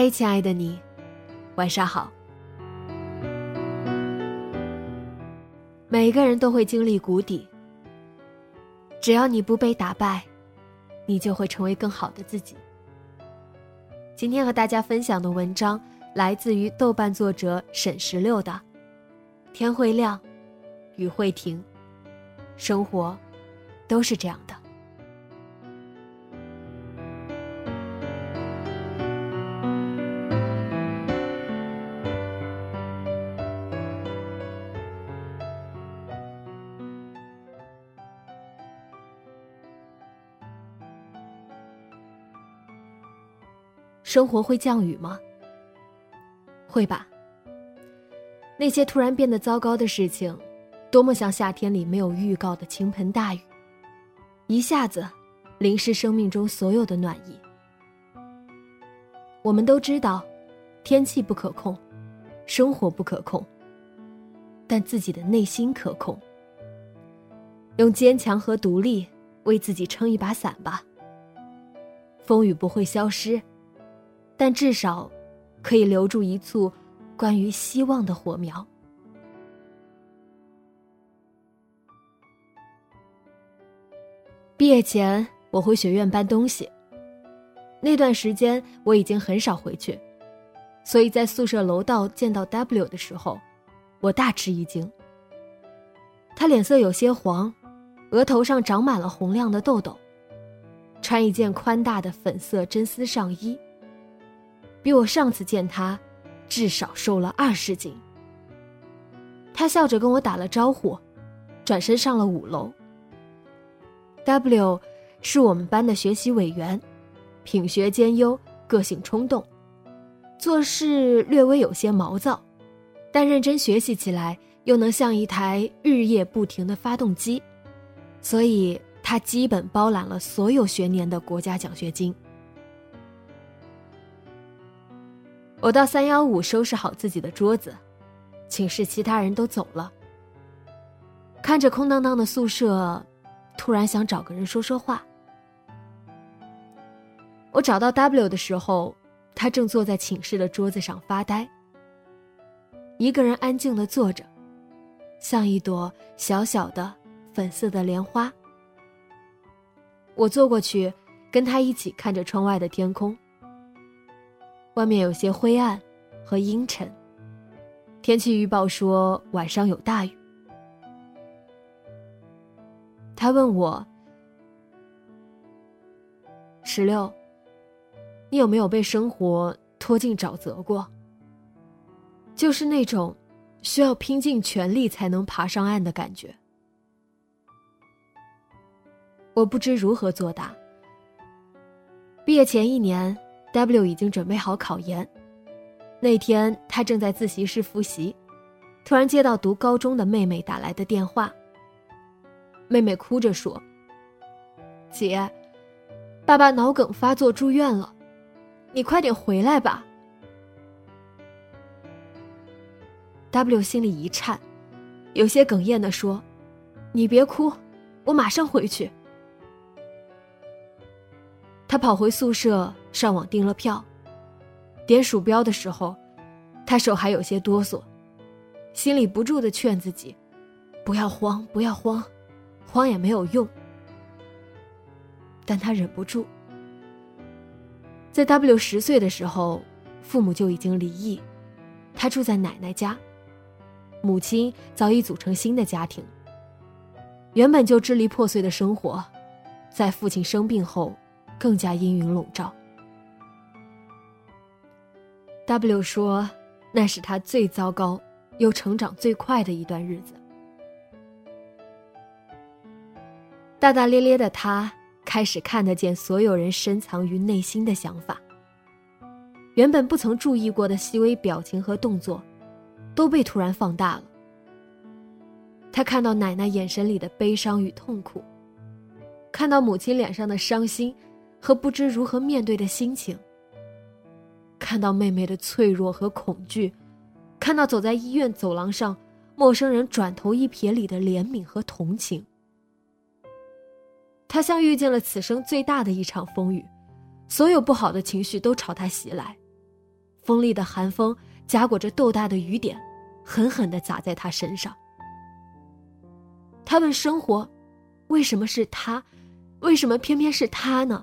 嗨，亲爱的你，晚上好。每个人都会经历谷底，只要你不被打败，你就会成为更好的自己。今天和大家分享的文章来自于豆瓣作者沈十六的《天会亮，雨会停，生活都是这样的》。生活会降雨吗？会吧。那些突然变得糟糕的事情，多么像夏天里没有预告的倾盆大雨，一下子淋湿生命中所有的暖意。我们都知道，天气不可控，生活不可控，但自己的内心可控。用坚强和独立为自己撑一把伞吧。风雨不会消失。但至少，可以留住一簇关于希望的火苗。毕业前我回学院搬东西，那段时间我已经很少回去，所以在宿舍楼道见到 W 的时候，我大吃一惊。他脸色有些黄，额头上长满了红亮的痘痘，穿一件宽大的粉色真丝上衣。比我上次见他，至少瘦了二十斤。他笑着跟我打了招呼，转身上了五楼。W 是我们班的学习委员，品学兼优，个性冲动，做事略微有些毛躁，但认真学习起来又能像一台日夜不停的发动机，所以他基本包揽了所有学年的国家奖学金。我到三幺五收拾好自己的桌子，寝室其他人都走了。看着空荡荡的宿舍，突然想找个人说说话。我找到 W 的时候，他正坐在寝室的桌子上发呆，一个人安静的坐着，像一朵小小的粉色的莲花。我坐过去，跟他一起看着窗外的天空。外面有些灰暗和阴沉。天气预报说晚上有大雨。他问我：“石榴，你有没有被生活拖进沼泽过？就是那种需要拼尽全力才能爬上岸的感觉。”我不知如何作答。毕业前一年。W 已经准备好考研，那天他正在自习室复习，突然接到读高中的妹妹打来的电话。妹妹哭着说：“姐，爸爸脑梗发作住院了，你快点回来吧。”W 心里一颤，有些哽咽的说：“你别哭，我马上回去。”他跑回宿舍，上网订了票。点鼠标的时候，他手还有些哆嗦，心里不住的劝自己：“不要慌，不要慌，慌也没有用。”但他忍不住。在 W 十岁的时候，父母就已经离异，他住在奶奶家，母亲早已组成新的家庭。原本就支离破碎的生活，在父亲生病后，更加阴云笼罩。W 说，那是他最糟糕又成长最快的一段日子。大大咧咧的他开始看得见所有人深藏于内心的想法。原本不曾注意过的细微表情和动作，都被突然放大了。他看到奶奶眼神里的悲伤与痛苦，看到母亲脸上的伤心和不知如何面对的心情，看到妹妹的脆弱和恐惧，看到走在医院走廊上陌生人转头一瞥里的怜悯和同情。他像遇见了此生最大的一场风雨，所有不好的情绪都朝他袭来，锋利的寒风夹裹着豆大的雨点，狠狠地砸在他身上。他问生活：“为什么是他？为什么偏偏是他呢？”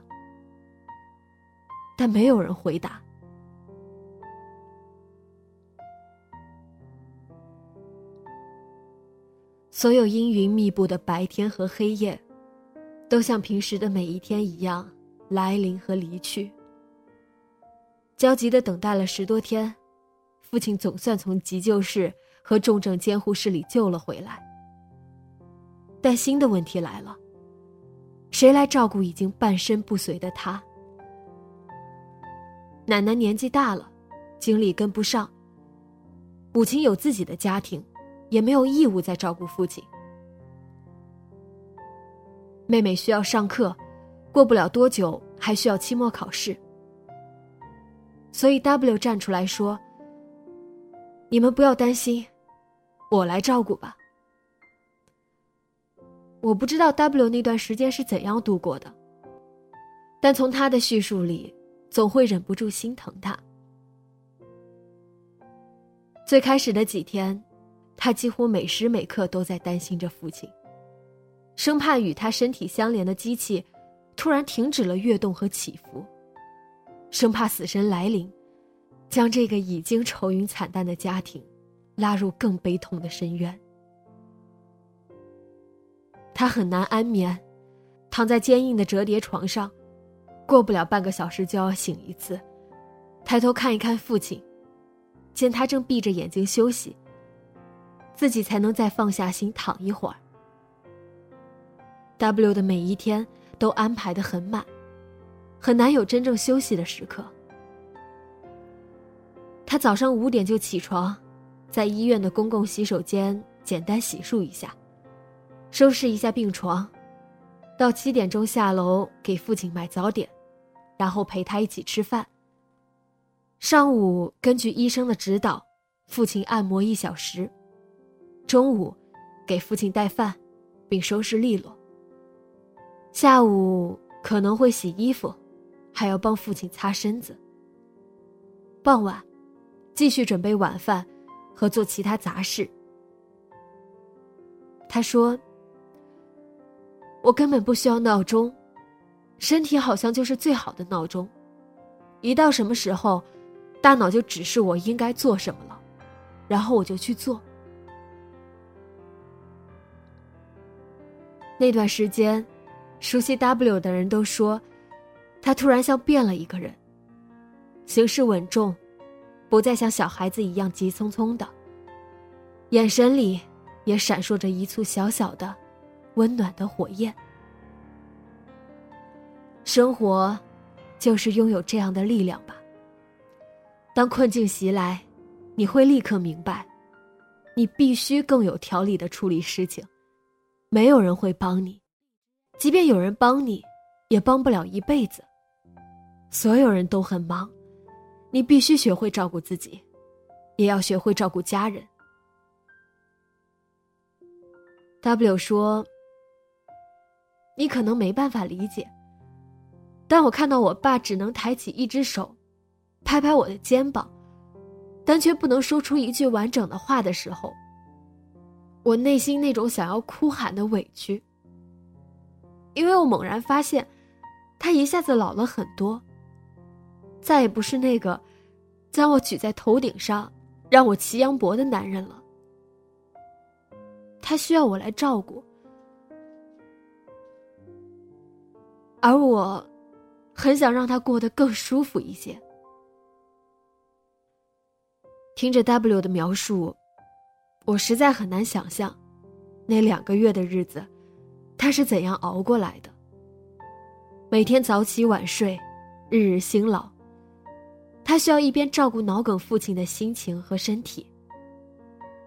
但没有人回答。所有阴云密布的白天和黑夜。都像平时的每一天一样来临和离去。焦急的等待了十多天，父亲总算从急救室和重症监护室里救了回来。但新的问题来了：谁来照顾已经半身不遂的他？奶奶年纪大了，精力跟不上；母亲有自己的家庭，也没有义务再照顾父亲。妹妹需要上课，过不了多久还需要期末考试，所以 W 站出来说：“你们不要担心，我来照顾吧。”我不知道 W 那段时间是怎样度过的，但从他的叙述里，总会忍不住心疼他。最开始的几天，他几乎每时每刻都在担心着父亲。生怕与他身体相连的机器突然停止了跃动和起伏，生怕死神来临，将这个已经愁云惨淡的家庭拉入更悲痛的深渊。他很难安眠，躺在坚硬的折叠床上，过不了半个小时就要醒一次，抬头看一看父亲，见他正闭着眼睛休息，自己才能再放下心躺一会儿。W 的每一天都安排的很满，很难有真正休息的时刻。他早上五点就起床，在医院的公共洗手间简单洗漱一下，收拾一下病床，到七点钟下楼给父亲买早点，然后陪他一起吃饭。上午根据医生的指导，父亲按摩一小时，中午给父亲带饭，并收拾利落。下午可能会洗衣服，还要帮父亲擦身子。傍晚，继续准备晚饭和做其他杂事。他说：“我根本不需要闹钟，身体好像就是最好的闹钟。一到什么时候，大脑就指示我应该做什么了，然后我就去做。”那段时间。熟悉 W 的人都说，他突然像变了一个人，行事稳重，不再像小孩子一样急匆匆的，眼神里也闪烁着一簇小小的、温暖的火焰。生活，就是拥有这样的力量吧。当困境袭来，你会立刻明白，你必须更有条理的处理事情，没有人会帮你。即便有人帮你，也帮不了一辈子。所有人都很忙，你必须学会照顾自己，也要学会照顾家人。W 说：“你可能没办法理解，当我看到我爸只能抬起一只手，拍拍我的肩膀，但却不能说出一句完整的话的时候，我内心那种想要哭喊的委屈。”因为我猛然发现，他一下子老了很多。再也不是那个将我举在头顶上，让我骑羊脖的男人了。他需要我来照顾，而我很想让他过得更舒服一些。听着 W 的描述，我实在很难想象，那两个月的日子，他是怎样熬过来的。每天早起晚睡，日日辛劳。他需要一边照顾脑梗父亲的心情和身体，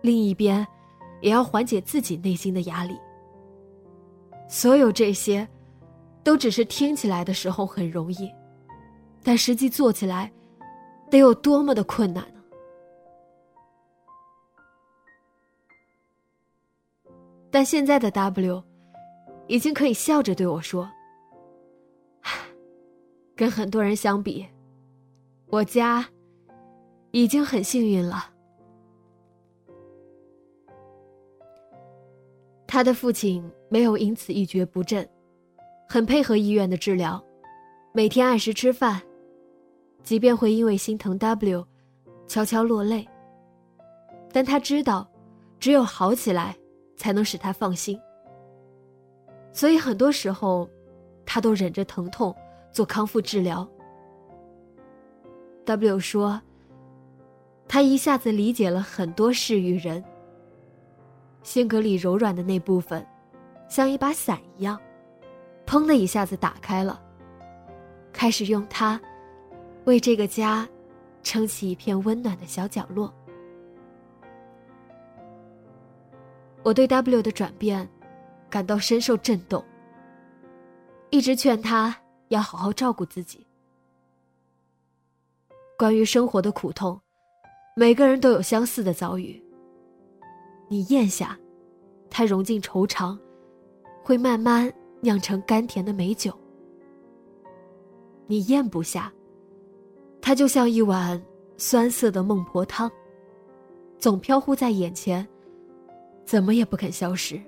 另一边，也要缓解自己内心的压力。所有这些，都只是听起来的时候很容易，但实际做起来，得有多么的困难呢？但现在的 W，已经可以笑着对我说。跟很多人相比，我家已经很幸运了。他的父亲没有因此一蹶不振，很配合医院的治疗，每天按时吃饭，即便会因为心疼 W，悄悄落泪。但他知道，只有好起来，才能使他放心。所以很多时候，他都忍着疼痛。做康复治疗。W 说：“他一下子理解了很多事与人。性格里柔软的那部分，像一把伞一样，砰的一下子打开了，开始用它，为这个家，撑起一片温暖的小角落。”我对 W 的转变，感到深受震动。一直劝他。要好好照顾自己。关于生活的苦痛，每个人都有相似的遭遇。你咽下，它融进愁肠，会慢慢酿成甘甜的美酒；你咽不下，它就像一碗酸涩的孟婆汤，总飘忽在眼前，怎么也不肯消失。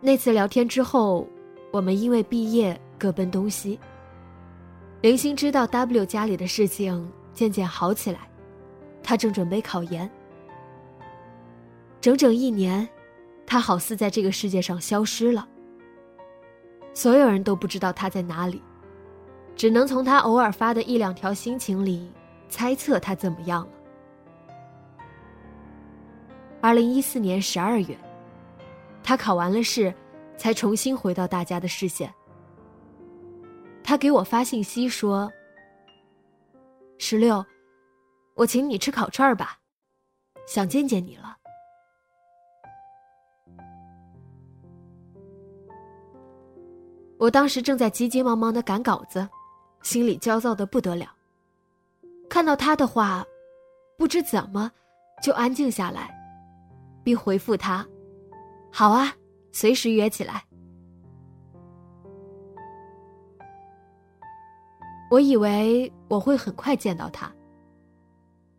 那次聊天之后，我们因为毕业各奔东西。零星知道 W 家里的事情渐渐好起来，他正准备考研。整整一年，他好似在这个世界上消失了。所有人都不知道他在哪里，只能从他偶尔发的一两条心情里猜测他怎么样了。二零一四年十二月。他考完了试，才重新回到大家的视线。他给我发信息说：“十六，我请你吃烤串吧，想见见你了。”我当时正在急急忙忙的赶稿子，心里焦躁的不得了。看到他的话，不知怎么就安静下来，并回复他。好啊，随时约起来。我以为我会很快见到他，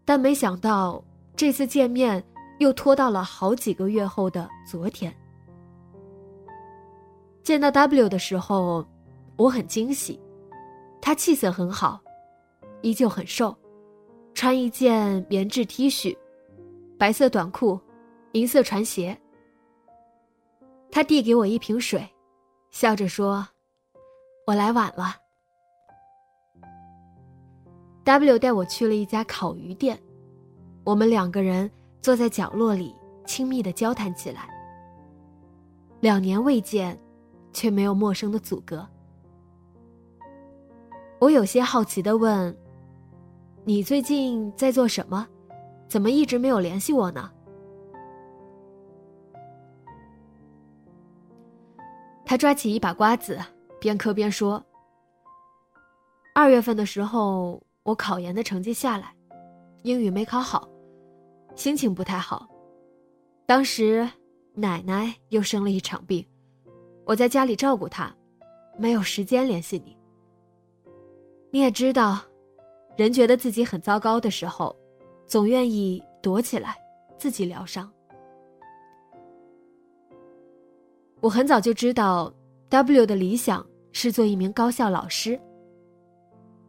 但没想到这次见面又拖到了好几个月后的昨天。见到 W 的时候，我很惊喜，他气色很好，依旧很瘦，穿一件棉质 T 恤，白色短裤，银色船鞋。他递给我一瓶水，笑着说：“我来晚了。” W 带我去了一家烤鱼店，我们两个人坐在角落里，亲密的交谈起来。两年未见，却没有陌生的阻隔。我有些好奇的问：“你最近在做什么？怎么一直没有联系我呢？”他抓起一把瓜子，边嗑边说：“二月份的时候，我考研的成绩下来，英语没考好，心情不太好。当时奶奶又生了一场病，我在家里照顾他，没有时间联系你。你也知道，人觉得自己很糟糕的时候，总愿意躲起来，自己疗伤。”我很早就知道 W 的理想是做一名高校老师。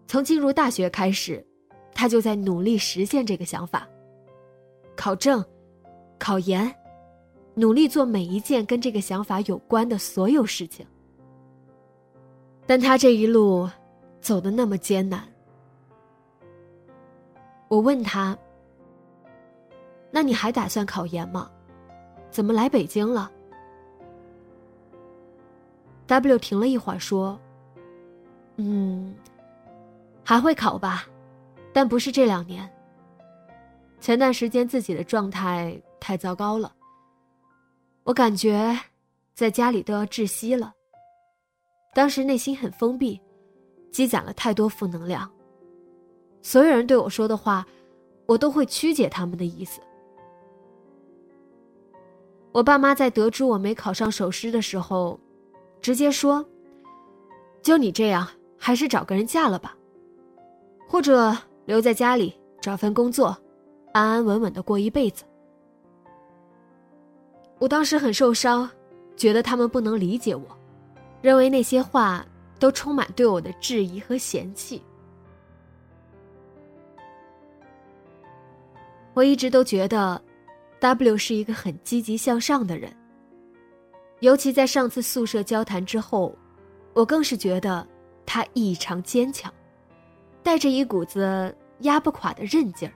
从进入大学开始，他就在努力实现这个想法。考证、考研，努力做每一件跟这个想法有关的所有事情。但他这一路走的那么艰难。我问他：“那你还打算考研吗？怎么来北京了？”W 停了一会儿说：“嗯，还会考吧，但不是这两年。前段时间自己的状态太糟糕了，我感觉在家里都要窒息了。当时内心很封闭，积攒了太多负能量。”所有人对我说的话，我都会曲解他们的意思。我爸妈在得知我没考上首师的时候，直接说：“就你这样，还是找个人嫁了吧，或者留在家里找份工作，安安稳稳的过一辈子。”我当时很受伤，觉得他们不能理解我，认为那些话都充满对我的质疑和嫌弃。我一直都觉得，W 是一个很积极向上的人。尤其在上次宿舍交谈之后，我更是觉得他异常坚强，带着一股子压不垮的韧劲儿。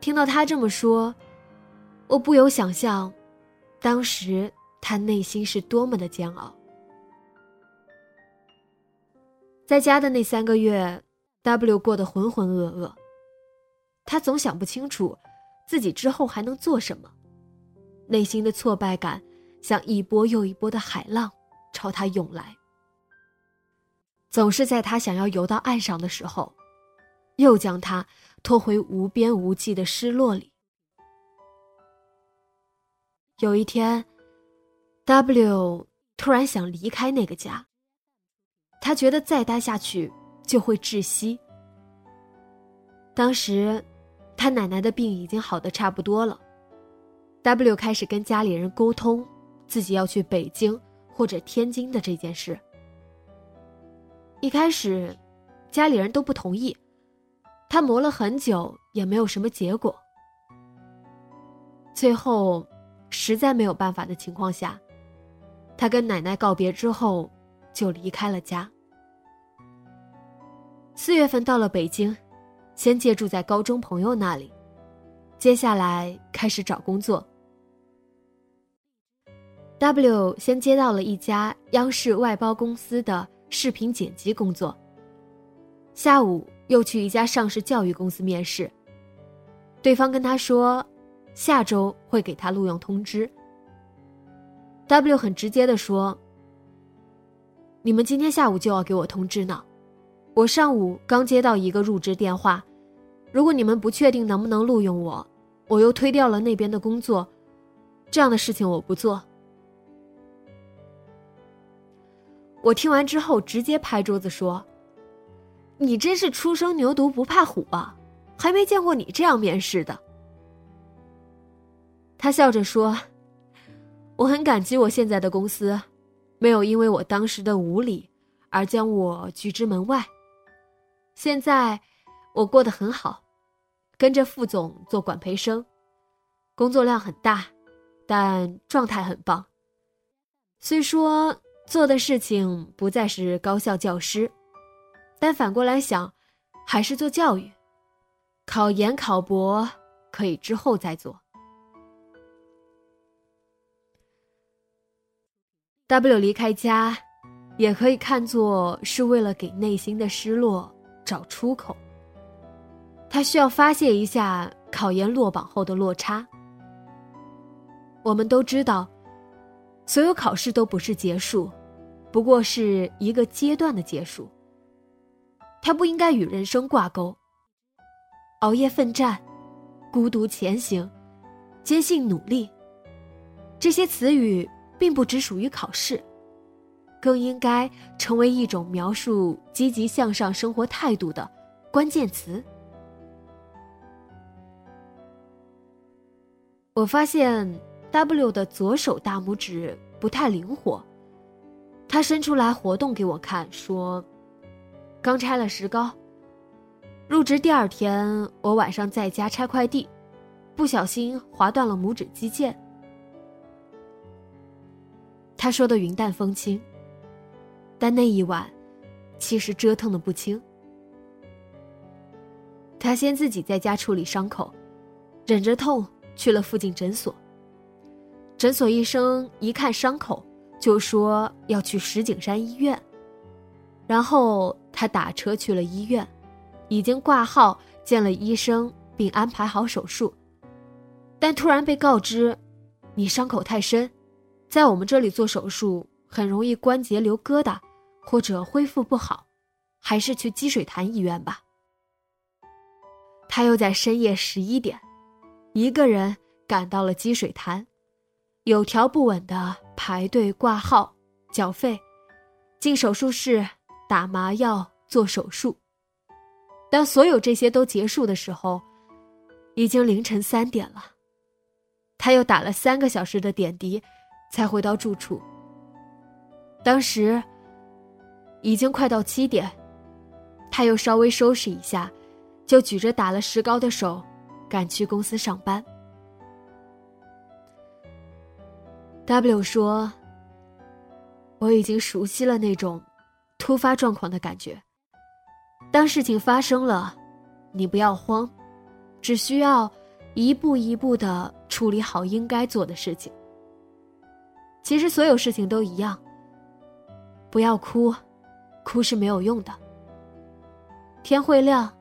听到他这么说，我不由想象，当时他内心是多么的煎熬。在家的那三个月，W 过得浑浑噩噩。他总想不清楚，自己之后还能做什么，内心的挫败感像一波又一波的海浪朝他涌来。总是在他想要游到岸上的时候，又将他拖回无边无际的失落里。有一天，W 突然想离开那个家，他觉得再待下去就会窒息。当时。他奶奶的病已经好的差不多了，W 开始跟家里人沟通自己要去北京或者天津的这件事。一开始，家里人都不同意，他磨了很久也没有什么结果。最后，实在没有办法的情况下，他跟奶奶告别之后，就离开了家。四月份到了北京。先借住在高中朋友那里，接下来开始找工作。W 先接到了一家央视外包公司的视频剪辑工作，下午又去一家上市教育公司面试。对方跟他说，下周会给他录用通知。W 很直接的说：“你们今天下午就要给我通知呢，我上午刚接到一个入职电话。”如果你们不确定能不能录用我，我又推掉了那边的工作，这样的事情我不做。我听完之后直接拍桌子说：“你真是初生牛犊不怕虎啊，还没见过你这样面试的。”他笑着说：“我很感激我现在的公司，没有因为我当时的无礼而将我拒之门外。现在。”我过得很好，跟着副总做管培生，工作量很大，但状态很棒。虽说做的事情不再是高校教师，但反过来想，还是做教育。考研考博可以之后再做。W 离开家，也可以看作是为了给内心的失落找出口。他需要发泄一下考研落榜后的落差。我们都知道，所有考试都不是结束，不过是一个阶段的结束。它不应该与人生挂钩。熬夜奋战、孤独前行、坚信努力，这些词语并不只属于考试，更应该成为一种描述积极向上生活态度的关键词。我发现，W 的左手大拇指不太灵活。他伸出来活动给我看，说：“刚拆了石膏。入职第二天，我晚上在家拆快递，不小心划断了拇指肌腱。”他说的云淡风轻，但那一晚，其实折腾的不轻。他先自己在家处理伤口，忍着痛去了附近诊所。诊所医生一看伤口。就说要去石景山医院，然后他打车去了医院，已经挂号见了医生，并安排好手术。但突然被告知，你伤口太深，在我们这里做手术很容易关节留疙瘩，或者恢复不好，还是去积水潭医院吧。他又在深夜十一点，一个人赶到了积水潭，有条不紊的。排队挂号、缴费、进手术室、打麻药、做手术。当所有这些都结束的时候，已经凌晨三点了。他又打了三个小时的点滴，才回到住处。当时已经快到七点，他又稍微收拾一下，就举着打了石膏的手，赶去公司上班。W 说：“我已经熟悉了那种突发状况的感觉。当事情发生了，你不要慌，只需要一步一步的处理好应该做的事情。其实所有事情都一样，不要哭，哭是没有用的。天会亮，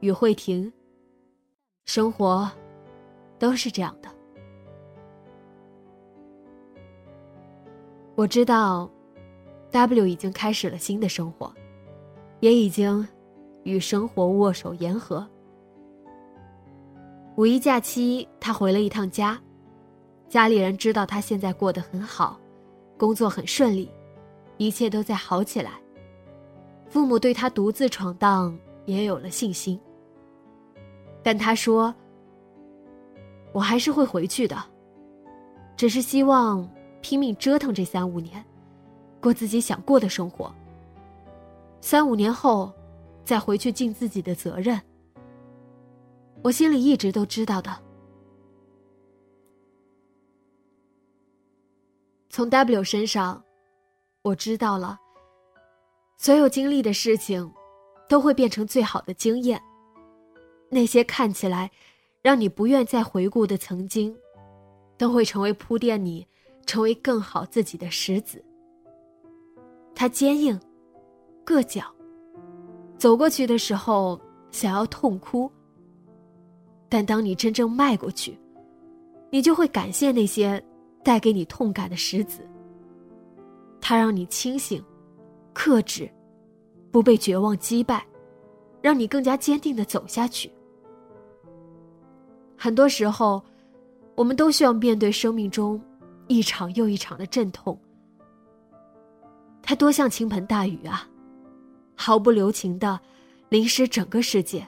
雨会停，生活都是这样的。”我知道，W 已经开始了新的生活，也已经与生活握手言和。五一假期，他回了一趟家，家里人知道他现在过得很好，工作很顺利，一切都在好起来。父母对他独自闯荡也有了信心。但他说：“我还是会回去的，只是希望。”拼命折腾这三五年，过自己想过的生活。三五年后，再回去尽自己的责任。我心里一直都知道的。从 W 身上，我知道了，所有经历的事情，都会变成最好的经验。那些看起来让你不愿再回顾的曾经，都会成为铺垫你。成为更好自己的石子。它坚硬、硌脚，走过去的时候想要痛哭。但当你真正迈过去，你就会感谢那些带给你痛感的石子。它让你清醒、克制，不被绝望击败，让你更加坚定的走下去。很多时候，我们都需要面对生命中。一场又一场的阵痛，它多像倾盆大雨啊，毫不留情的淋湿整个世界。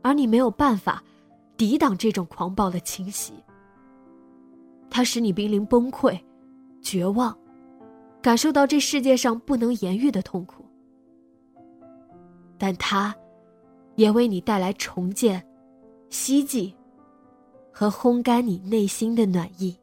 而你没有办法抵挡这种狂暴的侵袭，它使你濒临崩溃、绝望，感受到这世界上不能言喻的痛苦。但它，也为你带来重建、希冀和烘干你内心的暖意。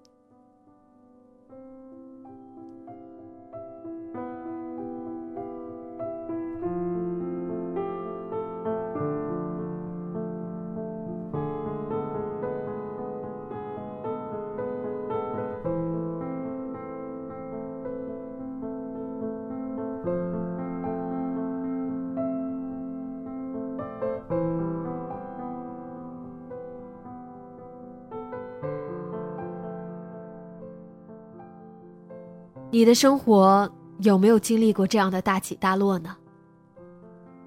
你的生活有没有经历过这样的大起大落呢？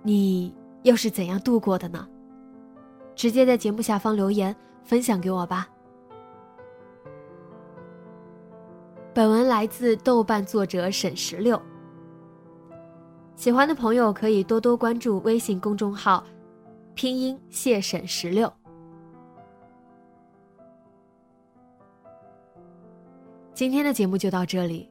你又是怎样度过的呢？直接在节目下方留言分享给我吧。本文来自豆瓣作者沈十六。喜欢的朋友可以多多关注微信公众号，拼音谢沈十六。今天的节目就到这里，